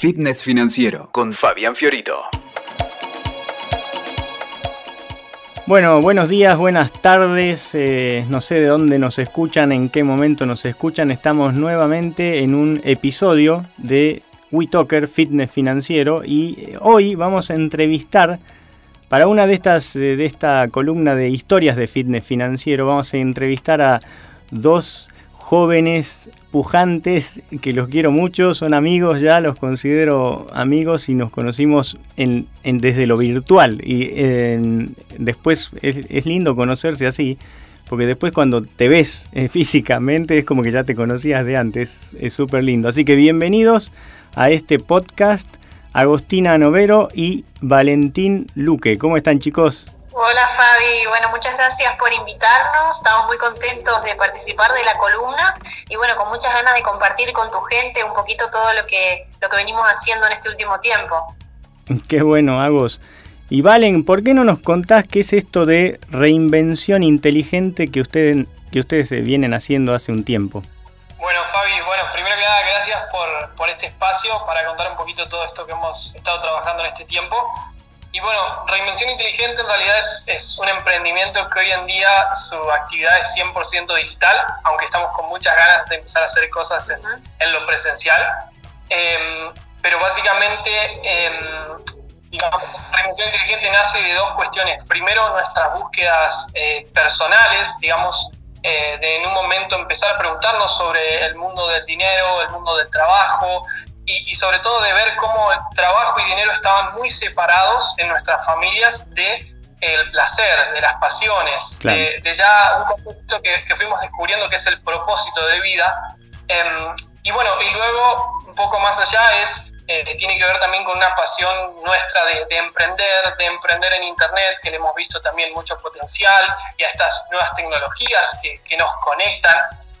Fitness Financiero con Fabián Fiorito. Bueno, buenos días, buenas tardes. Eh, no sé de dónde nos escuchan, en qué momento nos escuchan. Estamos nuevamente en un episodio de WeTalker Fitness Financiero y eh, hoy vamos a entrevistar para una de estas eh, de esta columna de historias de fitness financiero vamos a entrevistar a dos jóvenes, pujantes, que los quiero mucho, son amigos ya, los considero amigos y nos conocimos en, desde lo virtual. Y después es, lindo conocerse así, porque después cuando te ves eh, físicamente es como que ya te conocías de antes, es súper lindo. Así que bienvenidos a este podcast, Agostina Novero y Valentín Luque. ¿Cómo están chicos? Hola Fabi, bueno, muchas gracias por invitarnos, estamos muy contentos de participar de la columna y bueno, con muchas ganas de compartir con tu gente un poquito todo lo que, lo que venimos haciendo en este último tiempo. Qué bueno, Agos. Y Valen, ¿por qué no nos contás qué es esto de reinvención inteligente que ustedes, que ustedes vienen haciendo hace un tiempo? Bueno, Fabi, bueno, primero que nada, gracias por, por este espacio para contar un poquito todo esto que hemos estado trabajando en este tiempo. Y bueno, Reinvención Inteligente en realidad es, un emprendimiento que hoy en día su actividad es 100% digital, aunque estamos con muchas ganas de empezar a hacer cosas en, lo presencial. Em, pero básicamente, eh, digamos, Reinvención Inteligente nace de dos cuestiones. Primero, nuestras búsquedas eh, personales, digamos, eh, de en un momento empezar a preguntarnos sobre el mundo del dinero, el mundo del trabajo, y, sobre todo de ver cómo el trabajo y dinero estaban muy separados en nuestras familias de el placer, de las pasiones, de, ya un concepto que, fuimos descubriendo que es el propósito de vida. Em, y bueno, y luego un poco más allá es, eh, tiene que ver también con una pasión nuestra de, emprender, de emprender en Internet, que le hemos visto también mucho potencial y a estas nuevas tecnologías que, que nos conectan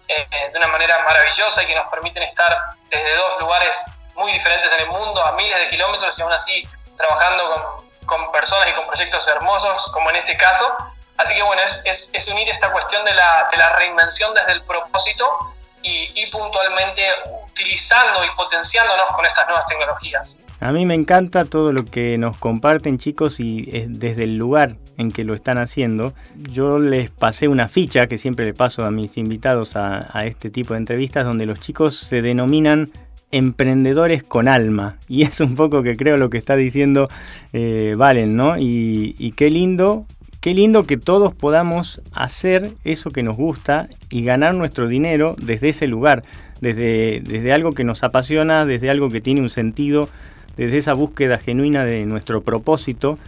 eh, de una manera maravillosa y que nos permiten estar desde dos lugares muy diferentes en el mundo, a miles de kilómetros y aún así trabajando con, personas y con proyectos hermosos, como en este caso. Así que bueno, es, es, unir esta cuestión de la, de la, reinvención desde el propósito y, y puntualmente utilizando y potenciándonos con estas nuevas tecnologías. A mí me encanta todo lo que nos comparten chicos y desde el lugar en que lo están haciendo. Yo les pasé una ficha que siempre le paso a mis invitados a, a este tipo de entrevistas donde los chicos se denominan emprendedores con alma. Y es un poco que creo lo que está diciendo eh, Valen, ¿no? Y, qué lindo, qué lindo que todos podamos hacer eso que nos gusta y ganar nuestro dinero desde ese lugar, desde, desde algo que nos apasiona, desde algo que tiene un sentido, desde esa búsqueda genuina de nuestro propósito.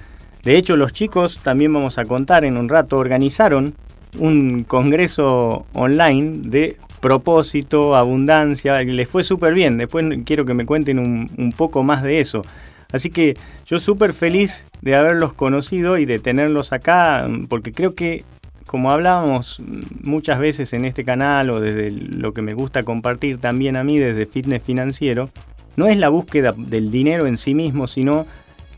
De hecho, los chicos, también vamos a contar en un rato, organizaron un congreso online de propósito, abundancia, les fue súper bien. Después quiero que me cuenten un, poco más de eso. Así que yo súper feliz de haberlos conocido y de tenerlos acá, porque creo que, como hablábamos muchas veces en este canal o desde lo que me gusta compartir también a mí desde Fitness Financiero, no es la búsqueda del dinero en sí mismo, sino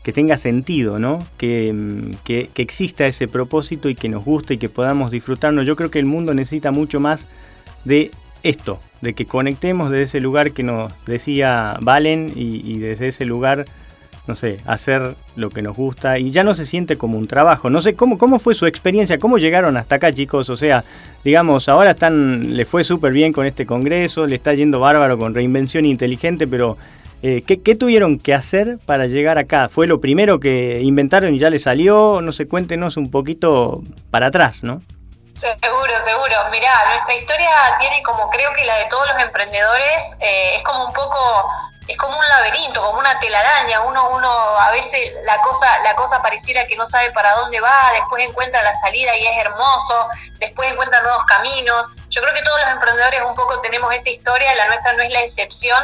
que tenga sentido, ¿no? Que, que, que exista ese propósito y que nos guste y que podamos disfrutarnos. Yo creo que el mundo necesita mucho más de esto, de que conectemos desde ese lugar que nos decía Valen y, desde ese lugar, no sé, hacer lo que nos gusta y ya no se siente como un trabajo. No sé, ¿cómo, cómo fue su experiencia? ¿Cómo llegaron hasta acá, chicos? O sea, digamos, ahora están, le fue súper bien con este congreso, le está yendo bárbaro con reinvención inteligente, pero eh, ¿qué, ¿qué, tuvieron que hacer para llegar acá? ¿Fue lo primero que inventaron y ya le salió? No sé, cuéntenos un poquito para atrás, ¿no? Seguro, seguro. Mirá, nuestra historia tiene como creo que la de todos los emprendedores, eh, es como un poco, es como un laberinto, como una telaraña. Uno, uno a veces la cosa, la cosa pareciera que no sabe para dónde va, después encuentra la salida y es hermoso, después encuentra nuevos caminos. Yo creo que todos los emprendedores un poco tenemos esa historia, la nuestra no es la excepción.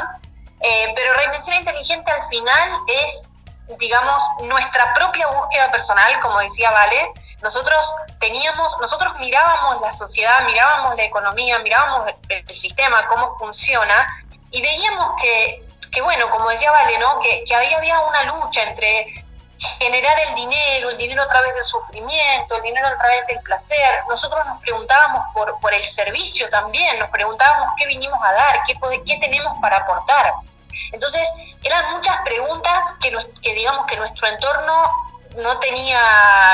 Eh, pero Reinvención Inteligente al final es, digamos, nuestra propia búsqueda personal, como decía Vale nosotros teníamos, nosotros mirábamos la sociedad, mirábamos la economía, mirábamos el, sistema, cómo funciona, y veíamos que, que, bueno, como decía Vale, ¿no? Que, que había, había una lucha entre generar el dinero, el dinero a través del sufrimiento, el dinero a través del placer. Nosotros nos preguntábamos por, por el servicio también, nos preguntábamos qué vinimos a dar, qué, qué tenemos para aportar. Entonces, eran muchas preguntas que, que digamos que nuestro entorno no tenía,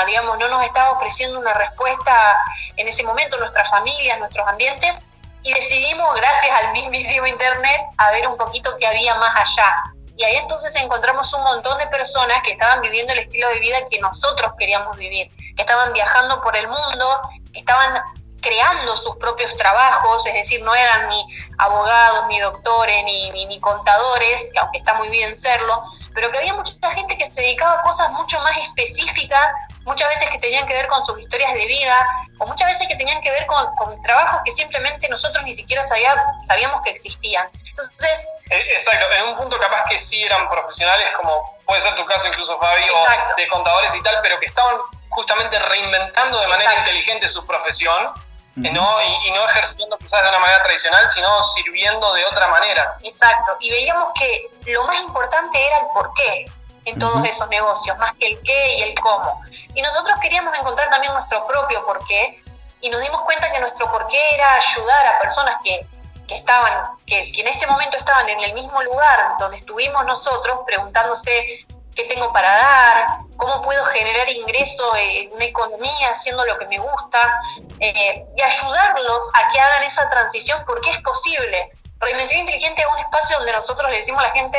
digamos, no nos estaba ofreciendo una respuesta en ese momento, nuestras familias, nuestros ambientes, y decidimos, gracias al mismísimo Internet, a ver un poquito qué había más allá. Y ahí entonces encontramos un montón de personas que estaban viviendo el estilo de vida que nosotros queríamos vivir, que estaban viajando por el mundo, que estaban creando sus propios trabajos, es decir, no eran ni abogados, ni doctores, ni, ni, contadores, que aunque está muy bien serlo, pero que había mucha gente que se dedicaba a cosas mucho más específicas, muchas veces que tenían que ver con sus historias de vida, o muchas veces que tenían que ver con, trabajos que simplemente nosotros ni siquiera sabíamos que existían. Entonces... Eh, exacto, en un punto capaz que sí eran profesionales, como puede ser tu caso incluso Fabi, o de contadores y tal, pero que estaban justamente reinventando de manera inteligente su profesión ¿no? Y, no ejerciendo quizás de una manera tradicional, sino sirviendo de otra manera. Exacto, y veíamos que lo más importante era el por qué en todos esos negocios, más que el qué y el cómo. Y nosotros queríamos encontrar también nuestro propio por qué, y nos dimos cuenta que nuestro por qué era ayudar a personas que, que estaban, que, que en este momento estaban en el mismo lugar donde estuvimos nosotros, preguntándose qué tengo para dar, cómo puedo generar ingresos en una economía haciendo lo que me gusta eh, y ayudarlos a que hagan esa transición porque es posible. Reinvención Inteligente es un espacio donde nosotros le decimos a la gente,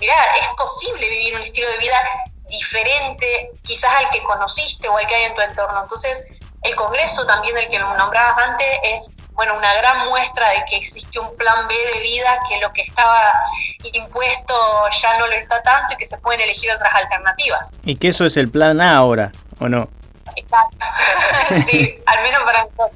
mirá, es posible vivir un estilo de vida diferente quizás al que conociste o al que hay en tu entorno. Entonces, el Congreso también del que nombrabas antes es bueno, una gran muestra de que existe un plan B de vida, que lo que estaba impuesto ya no lo está tanto y que se pueden elegir otras alternativas. Y que eso es el plan A ahora, ¿o no? Exacto, sí, al menos para nosotros.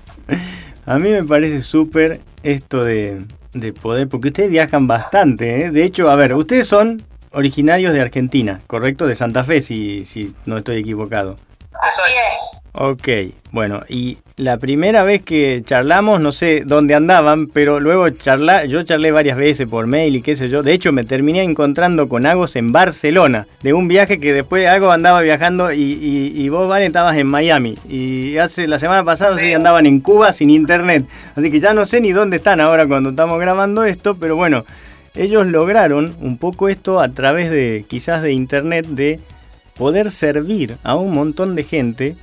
A mí me parece súper esto de, de, poder, porque ustedes viajan bastante, ¿eh? De hecho, a ver, ustedes son originarios de Argentina, ¿correcto? De Santa Fe, si, si no estoy equivocado. Así es. Ok, bueno, y la primera vez que charlamos, no sé dónde andaban, pero luego charla, yo charlé varias veces por mail y qué sé yo. De hecho, me terminé encontrando con Agos en Barcelona, de un viaje que después Agos andaba viajando y, y, vos, Vale, estabas en Miami. Y hace la semana pasada sí. andaban en Cuba sin internet. Así que ya no sé ni dónde están ahora cuando estamos grabando esto, pero bueno, ellos lograron un poco esto a través de quizás de internet, de poder servir a un montón de gente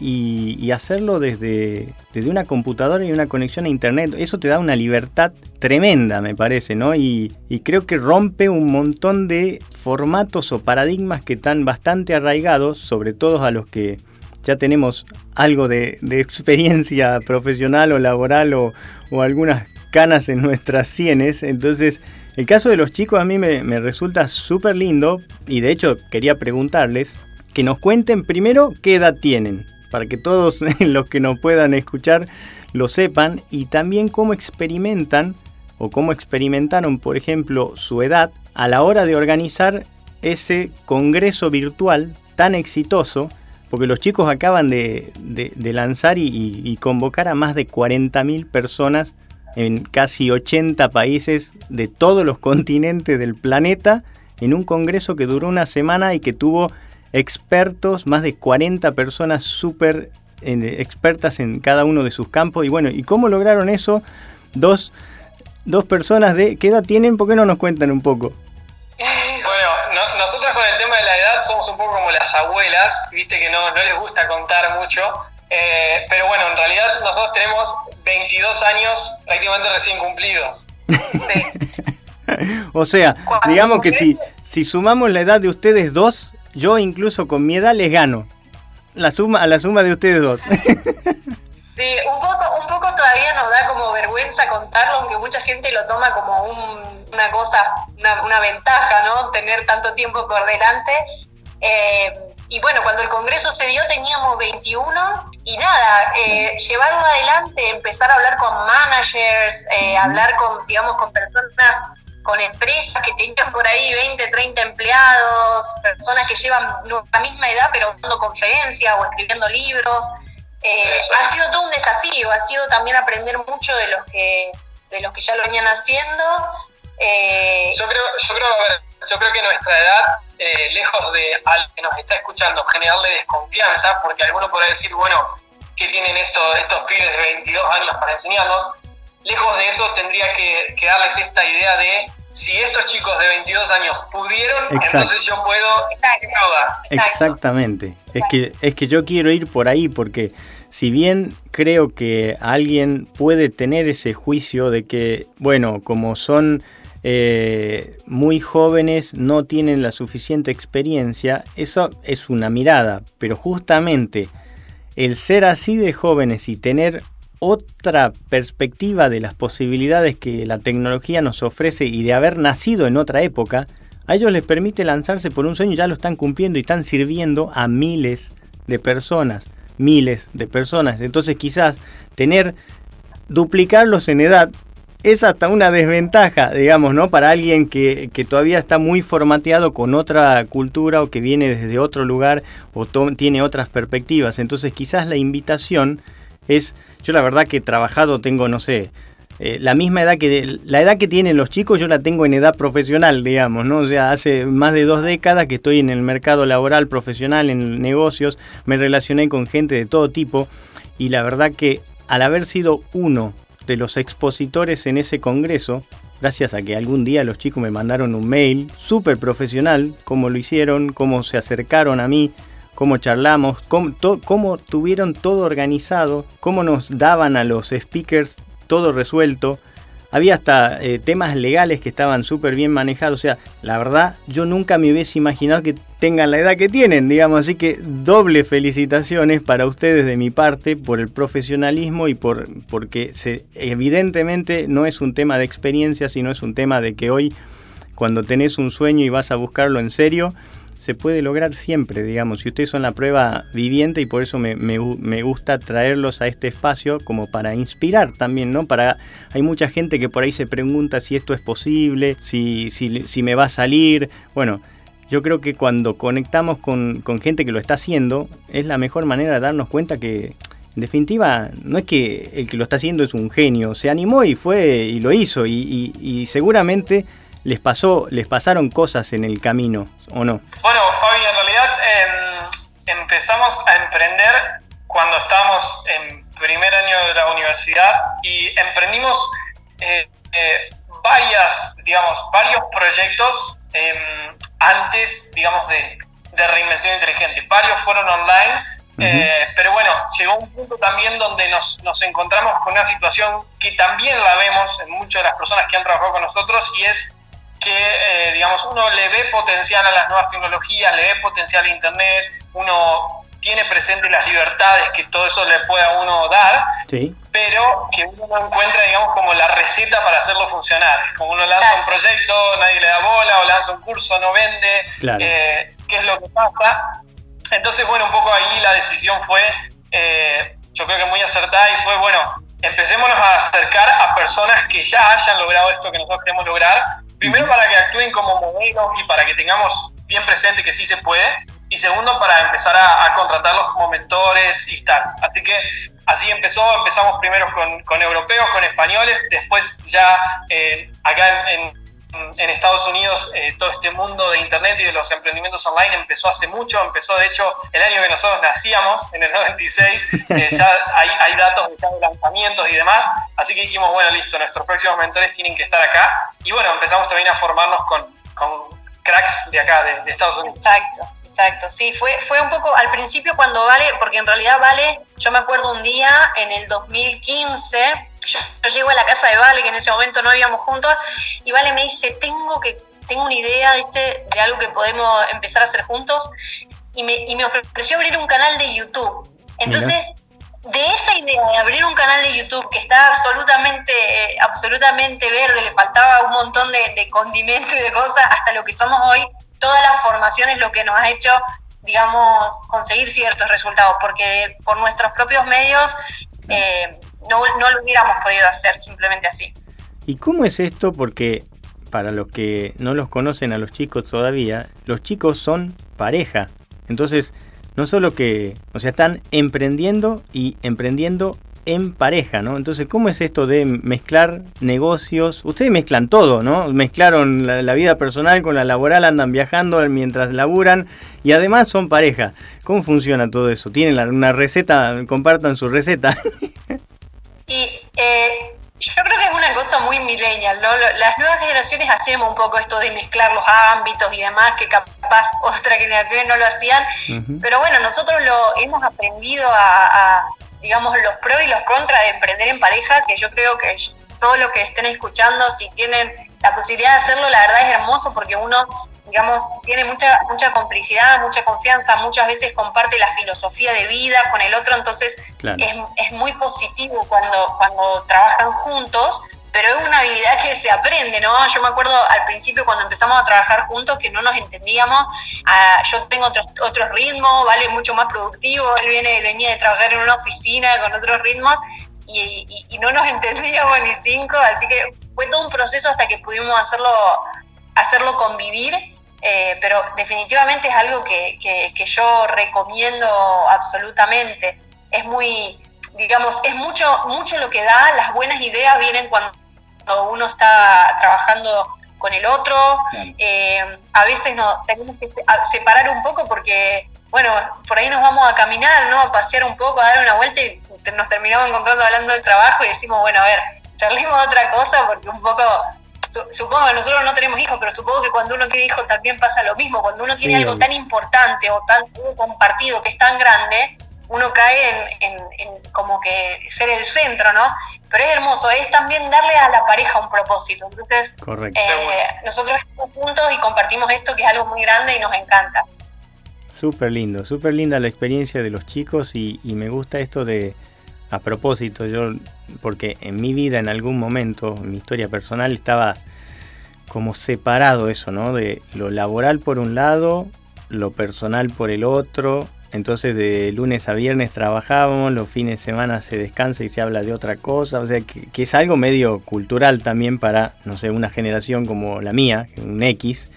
y, hacerlo desde, desde, una computadora y una conexión a internet. Eso te da una libertad tremenda, me parece, ¿no? Y, creo que rompe un montón de formatos o paradigmas que están bastante arraigados, sobre todo a los que ya tenemos algo de, experiencia profesional o laboral o, algunas canas en nuestras sienes. Entonces, el caso de los chicos a mí me, resulta súper lindo y de hecho quería preguntarles que nos cuenten primero qué edad tienen para que todos los que nos puedan escuchar lo sepan y también cómo experimentan o cómo experimentaron, por ejemplo, su edad a la hora de organizar ese congreso virtual tan exitoso, porque los chicos acaban de, lanzar y, convocar a más de 40.000 personas en casi 80 países de todos los continentes del planeta en un congreso que duró una semana y que tuvo expertos, más de 40 personas súper expertas en cada uno de sus campos. Y bueno, ¿y cómo lograron eso? Dos, dos personas de... ¿Qué edad tienen? ¿Por qué no nos cuentan un poco? Bueno, nosotros con el tema de la edad somos un poco como las abuelas, viste que no, no les gusta contar mucho. Eh, pero bueno, en realidad nosotros tenemos 22 años prácticamente recién cumplidos. o sea, digamos que si, si sumamos la edad de ustedes dos, yo incluso con mi edad les gano. La suma, a la suma de ustedes dos. Sí, un poco, un poco todavía nos da como vergüenza contarlo, aunque mucha gente lo toma como una cosa, una, ventaja, ¿no? Tener tanto tiempo por delante. Eh, y bueno, cuando el Congreso se dio teníamos 21 y nada, eh, llevarlo adelante, empezar a hablar con managers, eh, hablar con, digamos, con personas con empresas que tenían por ahí 20, 30 empleados, personas que llevan la misma edad pero dando conferencias o escribiendo libros. Eh, ha sido todo un desafío, ha sido también aprender mucho de los que de los que ya lo venían haciendo. Eh, yo creo, yo creo, yo creo que nuestra edad, eh, lejos de al que nos está escuchando, generarle desconfianza, porque alguno podrá decir, bueno, ¿qué tienen estos, estos pibes de 22 años para enseñarnos? Lejos de eso tendría que, que darles esta idea de si estos chicos de 22 años pudieron, entonces yo puedo. Exactamente. Es que, es que yo quiero ir por ahí porque si bien creo que alguien puede tener ese juicio de que, bueno, como son eh, muy jóvenes, no tienen la suficiente experiencia, eso es una mirada, pero justamente el ser así de jóvenes y tener otra perspectiva de las posibilidades que la tecnología nos ofrece y de haber nacido en otra época, a ellos les permite lanzarse por un sueño y ya lo están cumpliendo y están sirviendo a miles de personas, miles de personas. Entonces quizás tener, duplicarlos en edad es hasta una desventaja, digamos, ¿no? Para alguien que, que todavía está muy formateado con otra cultura o que viene desde otro lugar o tiene otras perspectivas. Entonces quizás la invitación es, yo la verdad que trabajado, tengo, no sé, eh, la misma edad que la edad que tienen los chicos yo la tengo en edad profesional digamos no o sea hace más de dos décadas que estoy en el mercado laboral profesional en negocios me relacioné con gente de todo tipo y la verdad que al haber sido uno de los expositores en ese congreso gracias a que algún día los chicos me mandaron un mail súper profesional cómo lo hicieron cómo se acercaron a mí cómo charlamos, cómo, tuvieron todo organizado, cómo nos daban a los speakers todo resuelto. Había hasta eh, temas legales que estaban súper bien manejados. O sea, la verdad, yo nunca me hubiese imaginado que tengan la edad que tienen, digamos. Así que doble felicitaciones para ustedes de mi parte por el profesionalismo y por porque se, evidentemente no es un tema de experiencia, sino es un tema de que hoy, cuando tenés un sueño y vas a buscarlo en serio, se puede lograr siempre, digamos. Y ustedes son la prueba viviente y por eso me, gusta traerlos a este espacio como para inspirar también, ¿no? Para, hay mucha gente que por ahí se pregunta si esto es posible, si, si, si me va a salir. Bueno, yo creo que cuando conectamos con, gente que lo está haciendo, es la mejor manera de darnos cuenta que, en definitiva, no es que el que lo está haciendo es un genio, se animó y fue y lo hizo y, y seguramente les pasó, les pasaron cosas en el camino, ¿o no? Bueno, Fabi, en realidad em, empezamos a emprender cuando estábamos en primer año de la universidad y emprendimos eh, eh, varias, digamos, varios proyectos em, antes, digamos, de, de, reinvención inteligente. Varios fueron online, eh, pero bueno, llegó un punto también donde nos, nos encontramos con una situación que también la vemos en muchas de las personas que han trabajado con nosotros y es que, eh, digamos, uno le ve potencial a las nuevas tecnologías, le ve potencial a Internet, uno tiene presente las libertades que todo eso le pueda a uno dar, pero que uno no encuentra, digamos, como la receta para hacerlo funcionar. Como uno lanza un proyecto, nadie le da bola, o lanza un curso, no vende, eh, ¿qué es lo que pasa? Entonces, bueno, un poco ahí la decisión fue, eh, yo creo que muy acertada y fue, bueno, empecémonos a acercar a personas que ya hayan logrado esto que nosotros queremos lograr Primero para que actúen como modelos y para que tengamos bien presente que sí se puede. Y segundo para empezar a, contratarlos como mentores y tal. Así que así empezó, empezamos primero con, con europeos, con españoles, después ya eh, acá en en Estados Unidos eh, todo este mundo de Internet y de los emprendimientos online empezó hace mucho, empezó de hecho el año que nosotros nacíamos, en el 96, eh, ya hay, datos de lanzamientos y demás, así que dijimos, bueno, listo, nuestros próximos mentores tienen que estar acá y bueno, empezamos también a formarnos con, con cracks de acá, de, de Estados Unidos. Exacto. Exacto, sí, fue, fue un poco al principio cuando Vale, porque en realidad Vale, yo me acuerdo un día en el 2015, yo, llego a la casa de Vale, que en ese momento no íbamos juntos, y Vale me dice, tengo que tengo una idea dice, de algo que podemos empezar a hacer juntos, y me, y me ofreció abrir un canal de YouTube. Entonces, de esa idea de abrir un canal de YouTube que estaba absolutamente, eh, absolutamente verde, le faltaba un montón de, de condimento y de cosas, hasta lo que somos hoy, toda la formación es lo que nos ha hecho digamos, conseguir ciertos resultados, porque por nuestros propios medios eh, no, no lo hubiéramos podido hacer simplemente así. ¿Y cómo es esto? Porque para los que no los conocen a los chicos todavía, los chicos son pareja. Entonces, no solo que, o sea, están emprendiendo y emprendiendo en pareja, ¿no? Entonces, ¿cómo es esto de mezclar negocios? Ustedes mezclan todo, ¿no? Mezclaron la, vida personal con la laboral, andan viajando mientras laburan y además son pareja. ¿Cómo funciona todo eso? ¿Tienen una receta? Compartan su receta. y eh, Yo creo que es una cosa muy millennial, ¿no? Las nuevas generaciones hacemos un poco esto de mezclar los ámbitos y demás, que capaz otras generaciones no lo hacían, pero bueno, nosotros lo hemos aprendido a, digamos, los pros y los contras de emprender en pareja, que yo creo que todo lo que estén escuchando, si tienen la posibilidad de hacerlo, la verdad es hermoso porque uno digamos, tiene mucha, mucha complicidad, mucha confianza, muchas veces comparte la filosofía de vida con el otro, entonces es, es, muy positivo cuando, cuando trabajan juntos, pero es una habilidad que se aprende, ¿no? Yo me acuerdo al principio cuando empezamos a trabajar juntos que no nos entendíamos, ah, yo tengo otro, otro ritmo, ¿vale? Mucho más productivo, él viene, venía de trabajar en una oficina con otros ritmos y, y no nos entendíamos ni cinco, así que fue todo un proceso hasta que pudimos hacerlo hacerlo convivir eh, pero definitivamente es algo que, que, yo recomiendo absolutamente. Es muy, digamos, es mucho, mucho lo que da, las buenas ideas vienen cuando uno está trabajando con el otro. Eh, a veces nos tenemos que separar un poco porque, bueno, por ahí nos vamos a caminar, ¿no? A pasear un poco, a dar una vuelta y nos terminamos encontrando hablando del trabajo y decimos, bueno, a ver, charlemos otra cosa porque un poco supongo que nosotros no tenemos hijos, pero supongo que cuando uno tiene hijos también pasa lo mismo. Cuando uno tiene algo tan importante o tan compartido que es tan grande, uno cae en, como que ser el centro, ¿no? Pero es hermoso, es también darle a la pareja un propósito. Entonces, eh, nosotros estamos juntos y compartimos esto que es algo muy grande y nos encanta. Súper lindo, súper linda la experiencia de los chicos y, y me gusta esto de, a propósito, yo, porque en mi vida en algún momento, en mi historia personal, estaba como separado eso, ¿no? De lo laboral por un lado, lo personal por el otro. Entonces de lunes a viernes trabajábamos, los fines de semana se descansa y se habla de otra cosa. O sea, que, es algo medio cultural también para, no sé, una generación como la mía, un X.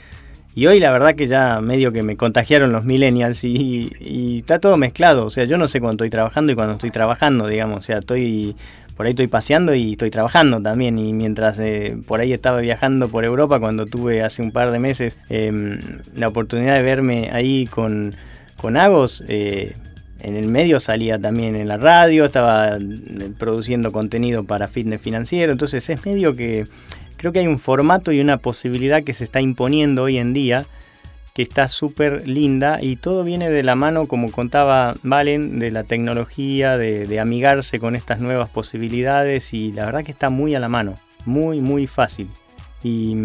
Y hoy la verdad que ya medio que me contagiaron los millennials y, y está todo mezclado. O sea, yo no sé cuándo estoy trabajando y cuando estoy trabajando, digamos. O sea, estoy por ahí estoy paseando y estoy trabajando también. Y mientras eh, por ahí estaba viajando por Europa, cuando tuve hace un par de meses em, la oportunidad de verme ahí con, con Agos, eh, en el medio salía también en la radio, estaba eh, produciendo contenido para fitness financiero. Entonces es medio que creo que hay un formato y una posibilidad que se está imponiendo hoy en día que está súper linda y todo viene de la mano, como contaba Valen, de la tecnología, de, amigarse con estas nuevas posibilidades y la verdad que está muy a la mano, muy, muy fácil. Y,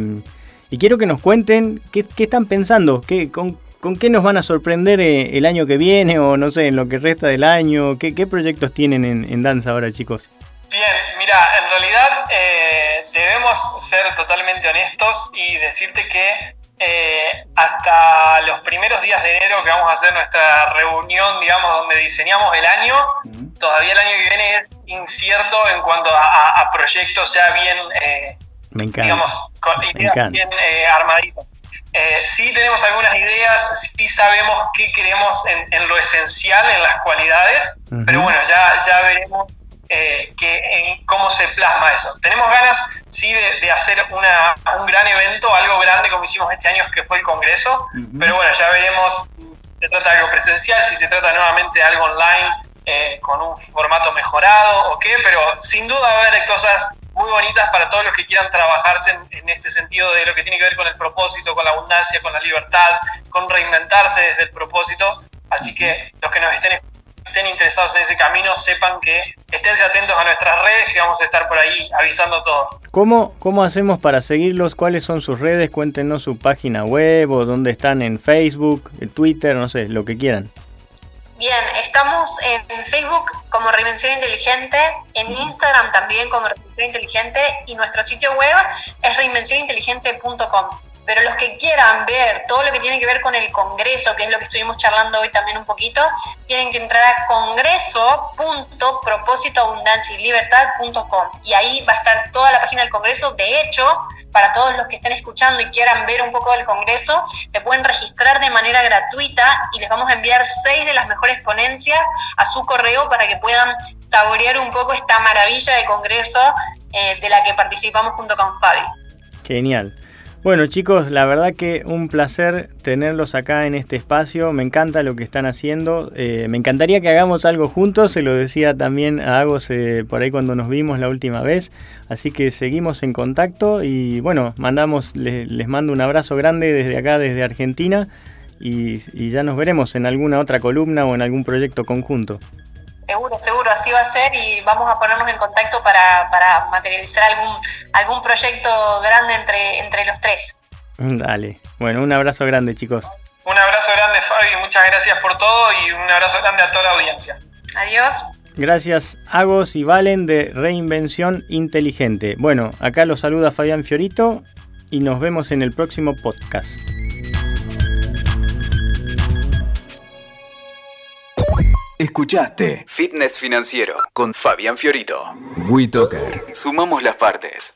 quiero que nos cuenten qué, están pensando, qué, con, qué nos van a sorprender eh, el año que viene o no sé, en lo que resta del año, qué, proyectos tienen en, danza ahora chicos. Bien, mira, en realidad eh, debemos ser totalmente honestos y decirte que eh, hasta los primeros días de enero que vamos a hacer nuestra reunión, digamos, donde diseñamos el año, todavía el año que viene es incierto en cuanto a, proyectos ya bien, eh, digamos, con ideas bien eh, armaditas. Eh, sí tenemos algunas ideas, sí sabemos qué queremos en, lo esencial, en las cualidades, pero bueno, ya, ya veremos eh, que, en cómo se plasma eso. Tenemos ganas, sí, de, hacer una, un gran evento, algo grande como hicimos este año, que fue el Congreso, pero bueno, ya veremos si se trata de algo presencial, si se trata nuevamente de algo online, eh, con un formato mejorado o qué, pero sin duda va a haber cosas muy bonitas para todos los que quieran trabajarse en, este sentido de lo que tiene que ver con el propósito, con la abundancia, con la libertad, con reinventarse desde el propósito. Así que los que nos estén estén interesados en ese camino sepan que esténse atentos a nuestras redes que vamos a estar por ahí avisando todo. ¿Cómo, cómo hacemos para seguirlos? ¿Cuáles son sus redes? Cuéntenos su página web o dónde están en Facebook, en Twitter, no sé, lo que quieran. Bien, estamos en Facebook como Reinvención Inteligente, en Instagram también como Reinvención Inteligente y nuestro sitio web es reinvencioninteligente.com pero los que quieran ver todo lo que tiene que ver con el Congreso, que es lo que estuvimos charlando hoy también un poquito, tienen que entrar a congreso.propósitoabundancialibertad.com y ahí va a estar toda la página del Congreso. De hecho, para todos los que estén escuchando y quieran ver un poco del Congreso, se pueden registrar de manera gratuita y les vamos a enviar seis de las mejores ponencias a su correo para que puedan saborear un poco esta maravilla de Congreso eh, de la que participamos junto con Fabi. Genial. Bueno chicos, la verdad que un placer tenerlos acá en este espacio, me encanta lo que están haciendo, eh, me encantaría que hagamos algo juntos, se lo decía también a Agos eh, por ahí cuando nos vimos la última vez, así que seguimos en contacto y bueno, mandamos, les, mando un abrazo grande desde acá, desde Argentina. Y ya nos veremos en alguna otra columna o en algún proyecto conjunto. Seguro, seguro, así va a ser y vamos a ponernos en contacto para, para materializar algún, algún proyecto grande entre, entre los tres. Dale. Bueno, un abrazo grande, chicos. Un abrazo grande, Fabi, muchas gracias por todo y un abrazo grande a toda la audiencia. Adiós. Gracias, Agos y Valen de Reinvención Inteligente. Bueno, acá los saluda Fabián Fiorito y nos vemos en el próximo podcast. Escuchaste Fitness Financiero con Fabián Fiorito. WeToker. Sumamos las partes.